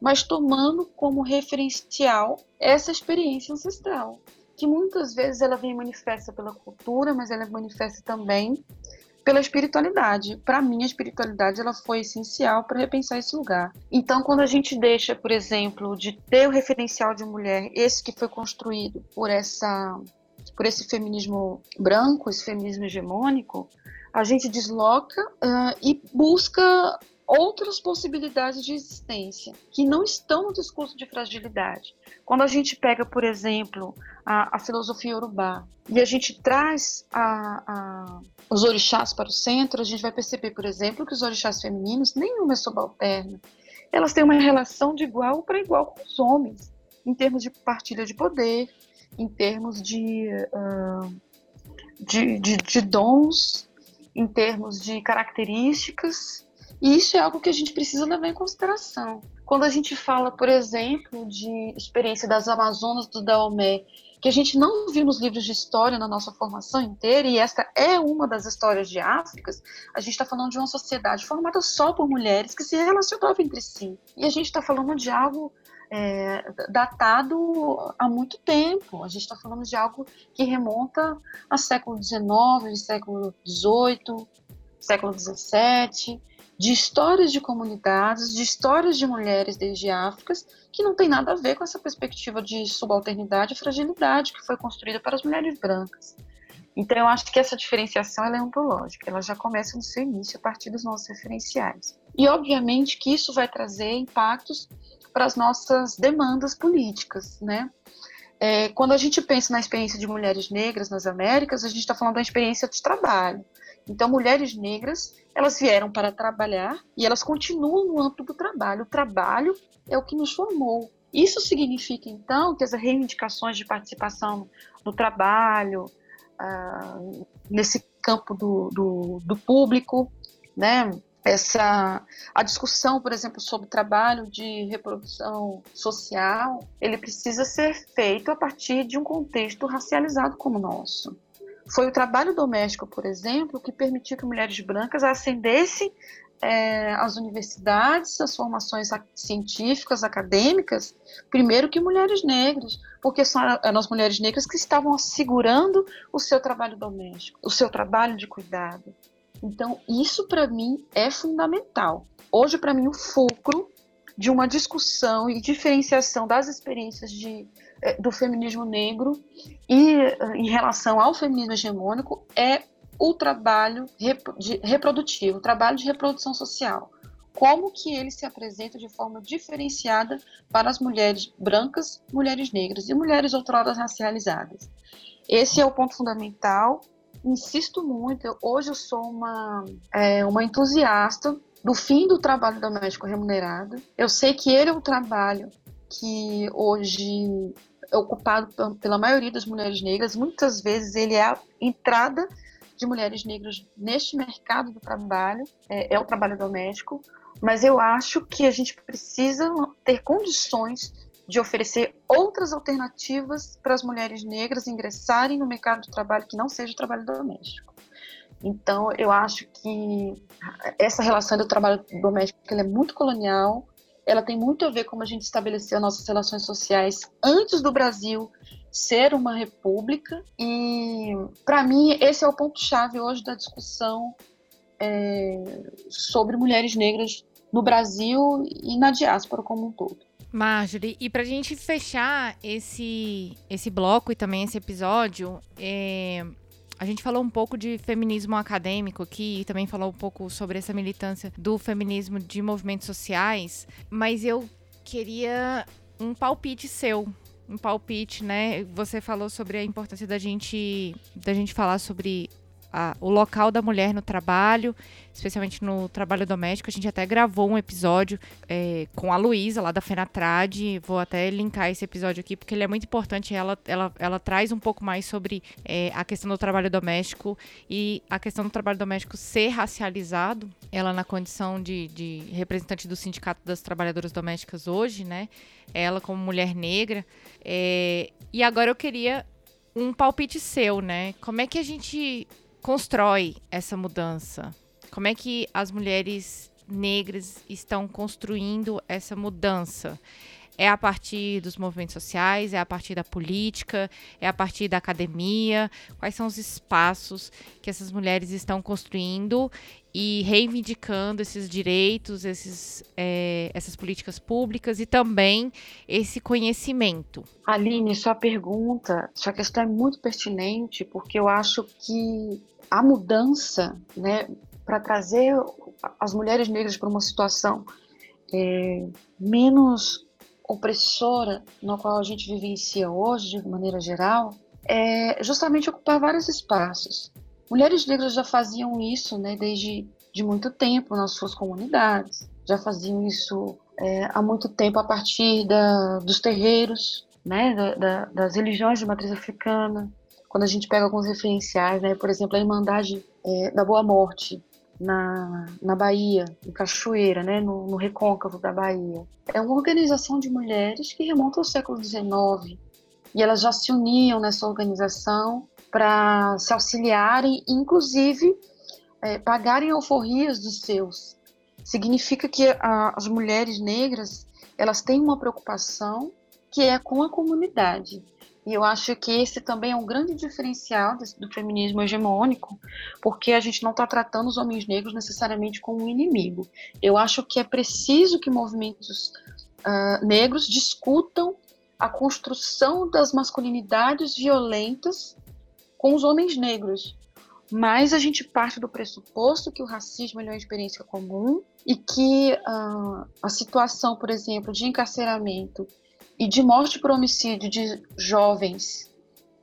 mas tomando como referencial essa experiência ancestral, que muitas vezes ela vem manifesta pela cultura, mas ela manifesta também pela espiritualidade. Para mim, a espiritualidade ela foi essencial para repensar esse lugar. Então, quando a gente deixa, por exemplo, de ter o referencial de mulher, esse que foi construído por essa por esse feminismo branco, esse feminismo hegemônico, a gente desloca uh, e busca outras possibilidades de existência que não estão no discurso de fragilidade. Quando a gente pega, por exemplo, a, a filosofia urubá e a gente traz a, a, os orixás para o centro, a gente vai perceber, por exemplo, que os orixás femininos, nenhuma é subalterna. Elas têm uma relação de igual para igual com os homens, em termos de partilha de poder, em termos de, uh, de, de, de dons, em termos de características e isso é algo que a gente precisa levar em consideração. Quando a gente fala, por exemplo, de experiência das Amazonas do Daomé, que a gente não viu nos livros de história na nossa formação inteira, e esta é uma das histórias de África, a gente está falando de uma sociedade formada só por mulheres que se relacionavam entre si. E a gente está falando de algo é, datado há muito tempo. A gente está falando de algo que remonta ao século XIX, século XVIII, século XVII de histórias de comunidades, de histórias de mulheres desde África, que não tem nada a ver com essa perspectiva de subalternidade e fragilidade que foi construída para as mulheres brancas. Então, eu acho que essa diferenciação é ontológica, ela já começa no seu início a partir dos nossos referenciais. E, obviamente, que isso vai trazer impactos para as nossas demandas políticas, né? É, quando a gente pensa na experiência de mulheres negras nas Américas, a gente está falando da experiência de trabalho. Então, mulheres negras, elas vieram para trabalhar e elas continuam no âmbito do trabalho. O trabalho é o que nos formou. Isso significa, então, que as reivindicações de participação no trabalho, ah, nesse campo do, do, do público, né? essa a discussão, por exemplo, sobre trabalho de reprodução social, ele precisa ser feito a partir de um contexto racializado como o nosso. Foi o trabalho doméstico, por exemplo, que permitiu que mulheres brancas ascendessem é, às universidades, às formações científicas, acadêmicas, primeiro que mulheres negras, porque são as mulheres negras que estavam assegurando o seu trabalho doméstico, o seu trabalho de cuidado. Então, isso para mim é fundamental. Hoje, para mim, o fulcro de uma discussão e diferenciação das experiências de, do feminismo negro e eh, em relação ao feminismo hegemônico é o trabalho reprodutivo, o trabalho de reprodução social. Como que ele se apresenta de forma diferenciada para as mulheres brancas, mulheres negras e mulheres outrora racializadas. Esse é o ponto fundamental. Insisto muito, hoje eu sou uma, é, uma entusiasta do fim do trabalho doméstico remunerado. Eu sei que ele é um trabalho que hoje é ocupado pela maioria das mulheres negras. Muitas vezes ele é a entrada de mulheres negras neste mercado do trabalho, é, é o trabalho doméstico. Mas eu acho que a gente precisa ter condições de oferecer outras alternativas para as mulheres negras ingressarem no mercado do trabalho que não seja o trabalho doméstico. Então, eu acho que essa relação do trabalho doméstico é muito colonial, ela tem muito a ver com como a gente estabeleceu nossas relações sociais antes do Brasil ser uma república. E, para mim, esse é o ponto-chave hoje da discussão é, sobre mulheres negras no Brasil e na diáspora como um todo. Marjorie, e para a gente fechar esse, esse bloco e também esse episódio, é, a gente falou um pouco de feminismo acadêmico aqui e também falou um pouco sobre essa militância do feminismo de movimentos sociais, mas eu queria um palpite seu, um palpite, né? Você falou sobre a importância da gente da gente falar sobre a, o local da mulher no trabalho, especialmente no trabalho doméstico. A gente até gravou um episódio é, com a Luísa, lá da Fenatrade. Vou até linkar esse episódio aqui, porque ele é muito importante. Ela, ela, ela traz um pouco mais sobre é, a questão do trabalho doméstico e a questão do trabalho doméstico ser racializado. Ela, na condição de, de representante do Sindicato das Trabalhadoras Domésticas hoje, né? Ela, como mulher negra. É, e agora eu queria um palpite seu, né? Como é que a gente constrói essa mudança? Como é que as mulheres negras estão construindo essa mudança? É a partir dos movimentos sociais, é a partir da política, é a partir da academia? Quais são os espaços que essas mulheres estão construindo e reivindicando esses direitos, esses, é, essas políticas públicas e também esse conhecimento? Aline, sua pergunta, sua questão é muito pertinente, porque eu acho que a mudança, né, para trazer as mulheres negras para uma situação é, menos opressora na qual a gente vivencia hoje, de maneira geral, é justamente ocupar vários espaços. Mulheres negras já faziam isso né, desde de muito tempo nas suas comunidades, já faziam isso é, há muito tempo a partir da, dos terreiros, né, da, da, das religiões de matriz africana. Quando a gente pega alguns referenciais, né, por exemplo, a Irmandade é, da Boa Morte, na, na Bahia, em Cachoeira, né, no, no recôncavo da Bahia. É uma organização de mulheres que remonta ao século XIX e elas já se uniam nessa organização para se auxiliarem, inclusive é, pagarem alforrias dos seus. Significa que a, as mulheres negras elas têm uma preocupação que é com a comunidade. E eu acho que esse também é um grande diferencial do feminismo hegemônico, porque a gente não está tratando os homens negros necessariamente como um inimigo. Eu acho que é preciso que movimentos uh, negros discutam a construção das masculinidades violentas com os homens negros. Mas a gente parte do pressuposto que o racismo é uma experiência comum e que uh, a situação, por exemplo, de encarceramento e de morte por homicídio de jovens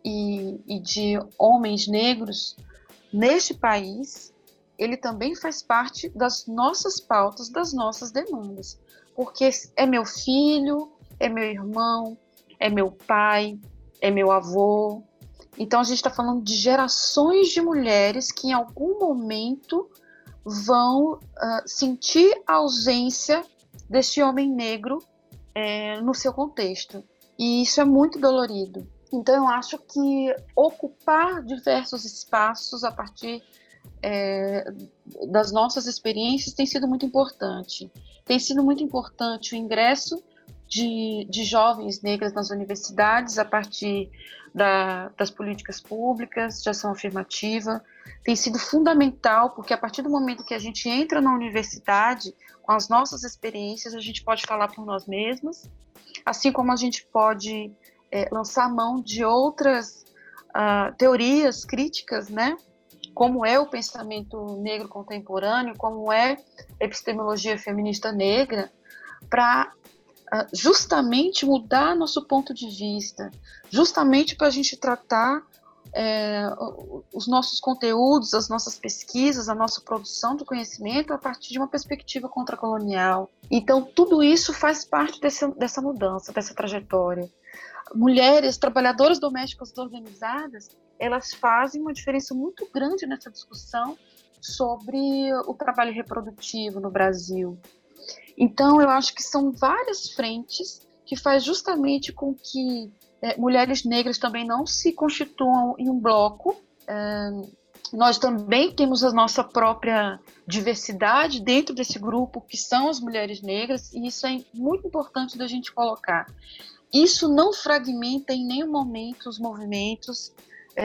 e, e de homens negros neste país, ele também faz parte das nossas pautas, das nossas demandas. Porque é meu filho, é meu irmão, é meu pai, é meu avô. Então a gente está falando de gerações de mulheres que em algum momento vão uh, sentir a ausência deste homem negro é, no seu contexto. E isso é muito dolorido. Então, eu acho que ocupar diversos espaços a partir é, das nossas experiências tem sido muito importante. Tem sido muito importante o ingresso de, de jovens negras nas universidades a partir da, das políticas públicas de ação afirmativa. Tem sido fundamental, porque a partir do momento que a gente entra na universidade, com as nossas experiências, a gente pode falar por nós mesmos, assim como a gente pode é, lançar mão de outras uh, teorias críticas, né? Como é o pensamento negro contemporâneo, como é epistemologia feminista negra, para justamente mudar nosso ponto de vista, justamente para a gente tratar é, os nossos conteúdos, as nossas pesquisas, a nossa produção de conhecimento a partir de uma perspectiva contracolonial. Então, tudo isso faz parte desse, dessa mudança, dessa trajetória. Mulheres, trabalhadoras domésticas organizadas, elas fazem uma diferença muito grande nessa discussão sobre o trabalho reprodutivo no Brasil. Então, eu acho que são várias frentes que faz justamente com que é, mulheres negras também não se constituam em um bloco. É, nós também temos a nossa própria diversidade dentro desse grupo, que são as mulheres negras, e isso é muito importante da gente colocar. Isso não fragmenta em nenhum momento os movimentos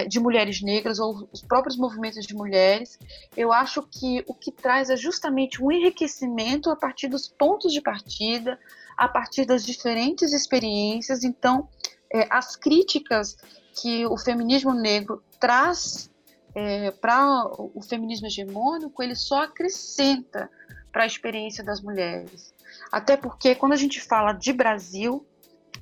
de mulheres negras ou os próprios movimentos de mulheres. Eu acho que o que traz é justamente um enriquecimento a partir dos pontos de partida, a partir das diferentes experiências. Então, é, as críticas que o feminismo negro traz é, para o feminismo hegemônico, ele só acrescenta para a experiência das mulheres. Até porque quando a gente fala de Brasil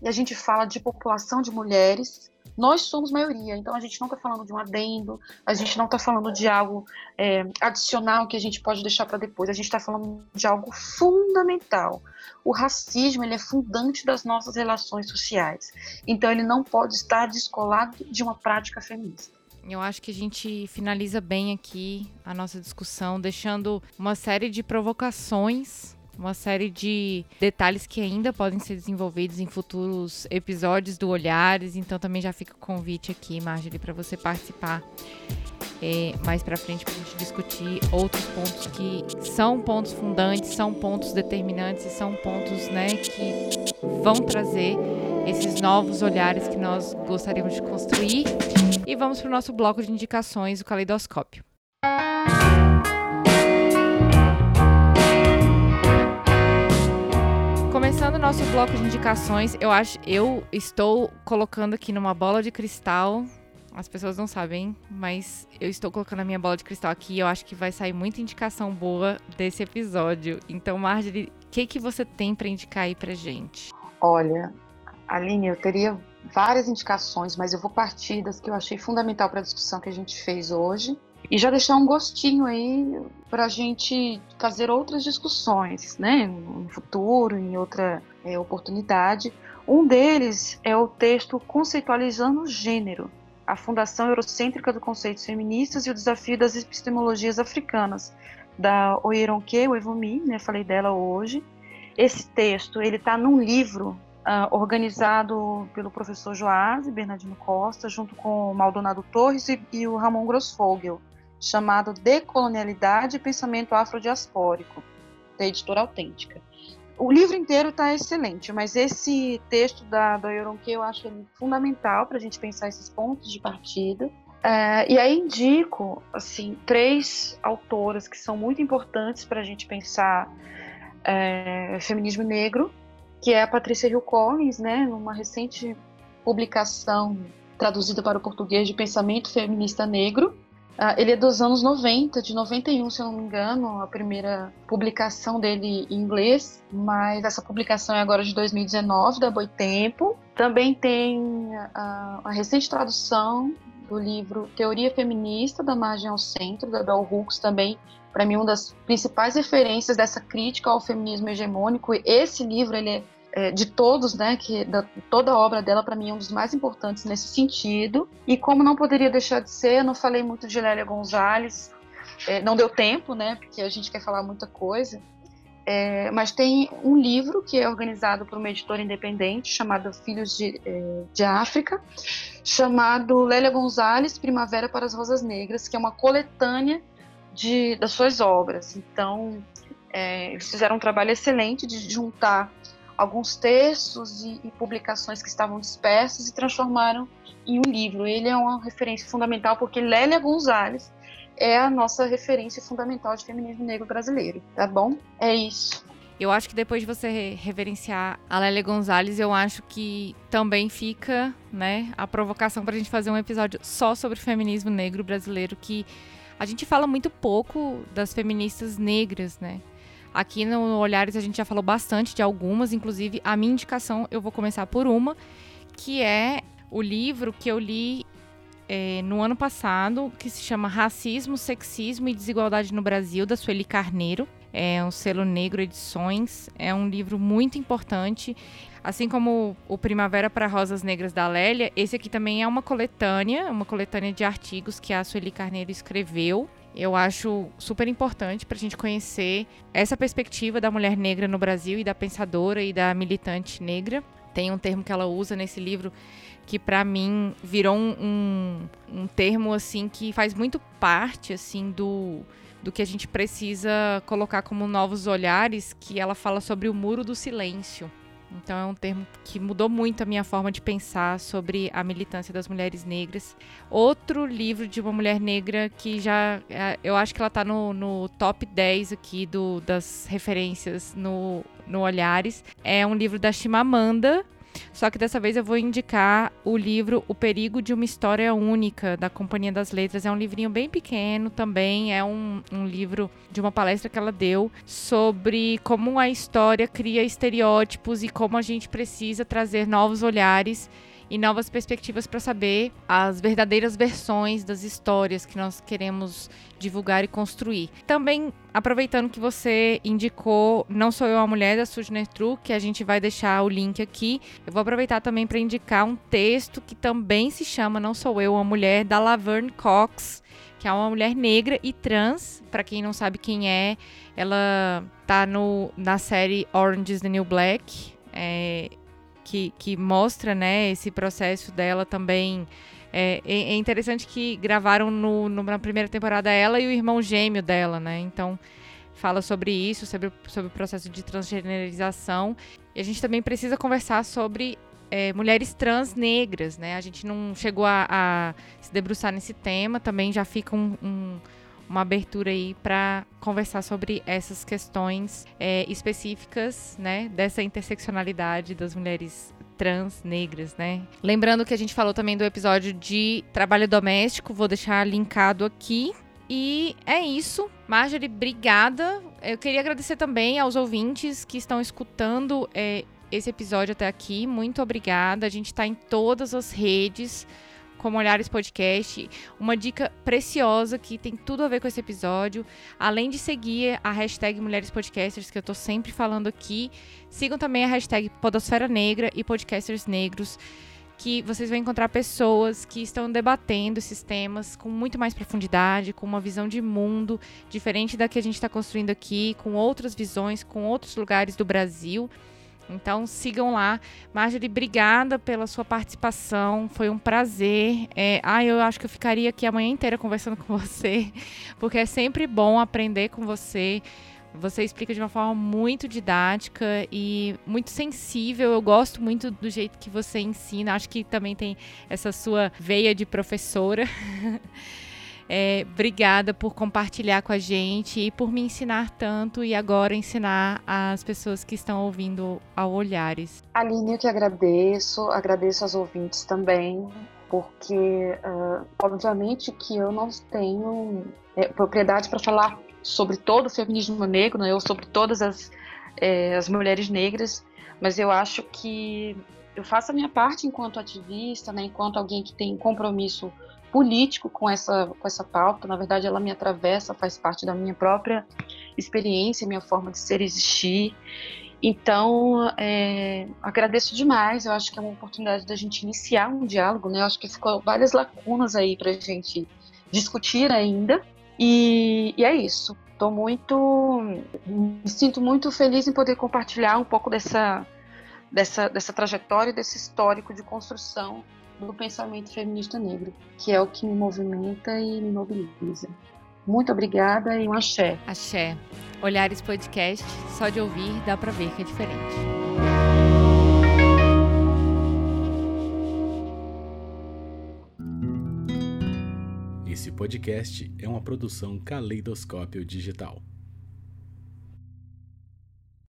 e a gente fala de população de mulheres, nós somos maioria, então a gente não está falando de um adendo, a gente não está falando de algo é, adicional que a gente pode deixar para depois, a gente está falando de algo fundamental. O racismo ele é fundante das nossas relações sociais, então ele não pode estar descolado de uma prática feminista. Eu acho que a gente finaliza bem aqui a nossa discussão, deixando uma série de provocações uma série de detalhes que ainda podem ser desenvolvidos em futuros episódios do Olhares. Então também já fica o convite aqui, Marjorie, para você participar é, mais para frente para a gente discutir outros pontos que são pontos fundantes, são pontos determinantes e são pontos né, que vão trazer esses novos olhares que nós gostaríamos de construir. E vamos para o nosso bloco de indicações, o caleidoscópio. Começando o nosso bloco de indicações, eu acho, eu estou colocando aqui numa bola de cristal. As pessoas não sabem, mas eu estou colocando a minha bola de cristal aqui. Eu acho que vai sair muita indicação boa desse episódio. Então, Marjorie, o que que você tem para indicar aí pra gente? Olha, Aline, eu teria várias indicações, mas eu vou partir das que eu achei fundamental para a discussão que a gente fez hoje e já deixar um gostinho aí para a gente fazer outras discussões, né, no futuro, em outra é, oportunidade. Um deles é o texto Conceitualizando o Gênero, a Fundação Eurocêntrica do Conceitos Feministas e o Desafio das Epistemologias Africanas, da Oyeronke Wevumi, né, falei dela hoje. Esse texto ele está num livro uh, organizado pelo professor Joás e Bernardino Costa, junto com o Maldonado Torres e, e o Ramon Grossfogel, chamado Decolonialidade e Pensamento Afrodiaspórico, da editora Autêntica. O livro inteiro está excelente, mas esse texto da, da Yoronke eu acho fundamental para a gente pensar esses pontos de partida. É, e aí indico assim três autoras que são muito importantes para a gente pensar é, feminismo negro que é a Patrícia Hill Collins, né, numa recente publicação traduzida para o português de Pensamento Feminista Negro. Uh, ele é dos anos 90, de 91, se eu não me engano, a primeira publicação dele em inglês, mas essa publicação é agora de 2019, da Boitempo. Também tem a, a recente tradução do livro Teoria Feminista, da Margem ao Centro, da Bell Hooks, também para mim uma das principais referências dessa crítica ao feminismo hegemônico. Esse livro ele é é, de todos, né, que da, toda a obra dela para mim é um dos mais importantes nesse sentido. E como não poderia deixar de ser, eu não falei muito de Lélia Gonzalez, é, não deu tempo, né, porque a gente quer falar muita coisa. É, mas tem um livro que é organizado por uma editora independente chamada Filhos de, é, de África, chamado Lélia Gonzalez, Primavera para as Rosas Negras, que é uma coletânea de, das suas obras. Então, é, eles fizeram um trabalho excelente de juntar alguns textos e, e, publicações que estavam dispersos e transformaram em um livro. Ele é uma referência fundamental porque Lélia Gonzalez é a nossa referência fundamental de feminismo negro brasileiro, tá bom? É isso. Eu acho que depois de você reverenciar a Lélia Gonzalez, eu acho que também fica, né, a provocação para a gente fazer um episódio só sobre feminismo negro brasileiro, que a gente fala muito pouco das feministas negras, né? Aqui no Olhares a gente já falou bastante de algumas, inclusive a minha indicação eu vou começar por uma, que é o livro que eu li é, no ano passado, que se chama Racismo, Sexismo e Desigualdade no Brasil, da Sueli Carneiro. É um selo Negro Edições. É um livro muito importante. Assim como o Primavera para Rosas Negras da Lélia, esse aqui também é uma coletânea, uma coletânea de artigos que a Sueli Carneiro escreveu eu acho super importante para a gente conhecer essa perspectiva da mulher negra no Brasil e da pensadora e da militante negra. Tem um termo que ela usa nesse livro que para mim virou um, um, um, termo assim que faz muito parte assim do do que a gente precisa colocar como novos olhares, que ela fala sobre o muro do silêncio. Então é um termo que mudou muito a minha forma de pensar sobre a militância das mulheres negras. Outro livro de uma mulher negra que já. É, eu acho que ela está no, no, top 10 aqui do, das referências no, no Olhares. É um livro da Chimamanda, só que dessa vez eu vou indicar o livro O Perigo de uma História Única, da Companhia das Letras. É um livrinho bem pequeno também, é um, um livro de uma palestra que ela deu sobre como a história cria estereótipos e como a gente precisa trazer novos olhares e novas perspectivas para saber as verdadeiras versões das histórias que nós queremos divulgar e construir. Também aproveitando que você indicou Não Sou Eu a Mulher da Sujner True, que a gente vai deixar o link aqui, eu vou aproveitar também para indicar um texto que também se chama Não Sou Eu a Mulher da Laverne Cox, que é uma mulher negra e trans, para quem não sabe quem é, ela tá no, na série Orange is the New Black, é, que, que mostra né, esse processo dela também. É, é, é interessante que gravaram no, no, na primeira temporada ela e o irmão gêmeo dela, né? Então fala sobre isso, sobre, sobre o processo de transgenerização. E a gente também precisa conversar sobre é, mulheres trans negras, né? A gente não chegou a, a, se debruçar nesse tema, também já fica um, um uma abertura aí para conversar sobre essas questões é, específicas, né, dessa interseccionalidade das mulheres trans negras, né? Lembrando que a gente falou também do episódio de trabalho doméstico, vou deixar linkado aqui. E é isso. Marjorie, obrigada. Eu queria agradecer também aos ouvintes que estão escutando é, esse episódio até aqui. Muito obrigada. A gente está em todas as redes como Olhares Podcast, uma dica preciosa que tem tudo a ver com esse episódio. Além de seguir a hashtag Mulheres Podcasters, que eu tô sempre falando aqui, sigam também a hashtag Podosfera Negra e Podcasters Negros, que vocês vão encontrar pessoas que estão debatendo esses temas com muito mais profundidade, com uma visão de mundo diferente da que a gente está construindo aqui, com outras visões, com outros lugares do Brasil. Então sigam lá. Marjorie, obrigada pela sua participação. Foi um prazer. É, ah, eu acho que eu ficaria aqui a manhã inteira conversando com você, porque é sempre bom aprender com você. Você explica de uma forma muito didática e muito sensível. Eu gosto muito do jeito que você ensina. Acho que também tem essa sua veia de professora. É, obrigada por compartilhar com a gente e por me ensinar tanto e agora ensinar as pessoas que estão ouvindo ao Olhares. Aline, eu que agradeço, agradeço aos ouvintes também, porque uh, obviamente que eu não tenho é, propriedade para falar sobre todo o feminismo negro, né, ou sobre todas as, é, as mulheres negras, mas eu acho que eu faço a minha parte enquanto ativista, né, enquanto alguém que tem compromisso político com essa, com essa pauta. Na verdade, ela me atravessa, faz parte da minha própria experiência, minha forma de ser existir. Então, é, agradeço demais. Eu acho que é uma oportunidade da gente iniciar um diálogo, né? Eu acho que ficou várias lacunas aí para a gente discutir ainda. E, e é isso. Estou muito, me sinto muito feliz em poder compartilhar um pouco dessa, dessa, dessa trajetória, desse histórico de construção do pensamento feminista negro, que é o que me movimenta e me mobiliza. Muito obrigada e um axé. Axé. Olhares Podcast, só de ouvir dá para ver que é diferente. Esse podcast é uma produção Caleidoscópio Digital.